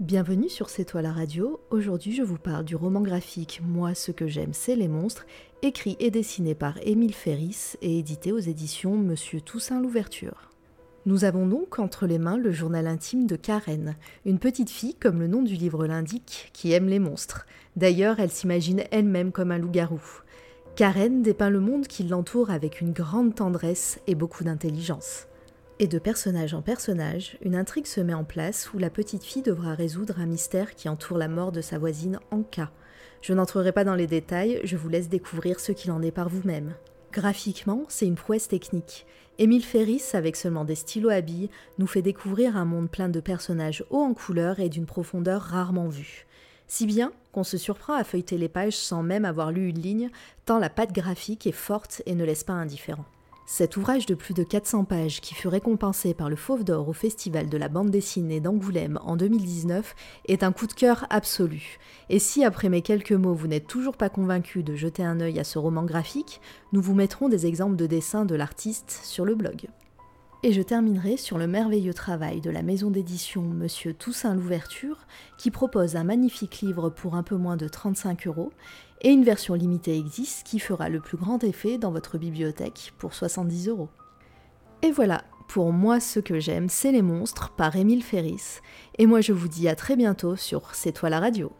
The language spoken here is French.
Bienvenue sur C'est toi la radio. Aujourd'hui, je vous parle du roman graphique Moi, ce que j'aime, c'est les monstres, écrit et dessiné par Émile Ferris et édité aux éditions Monsieur Toussaint Louverture. Nous avons donc entre les mains le journal intime de Karen, une petite fille, comme le nom du livre l'indique, qui aime les monstres. D'ailleurs, elle s'imagine elle-même comme un loup-garou. Karen dépeint le monde qui l'entoure avec une grande tendresse et beaucoup d'intelligence. Et de personnage en personnage, une intrigue se met en place où la petite fille devra résoudre un mystère qui entoure la mort de sa voisine Anka. Je n'entrerai pas dans les détails, je vous laisse découvrir ce qu'il en est par vous-même. Graphiquement, c'est une prouesse technique. Émile Ferris, avec seulement des stylos à billes, nous fait découvrir un monde plein de personnages hauts en couleur et d'une profondeur rarement vue. Si bien qu'on se surprend à feuilleter les pages sans même avoir lu une ligne, tant la patte graphique est forte et ne laisse pas indifférent. Cet ouvrage de plus de 400 pages qui fut récompensé par le Fauve d'Or au Festival de la bande dessinée d'Angoulême en 2019 est un coup de cœur absolu. Et si après mes quelques mots vous n'êtes toujours pas convaincu de jeter un œil à ce roman graphique, nous vous mettrons des exemples de dessins de l'artiste sur le blog. Et je terminerai sur le merveilleux travail de la maison d'édition Monsieur Toussaint Louverture, qui propose un magnifique livre pour un peu moins de 35 euros, et une version limitée existe qui fera le plus grand effet dans votre bibliothèque pour 70 euros. Et voilà, pour moi ce que j'aime, c'est les monstres par Émile Ferris, et moi je vous dis à très bientôt sur C'est toi la radio.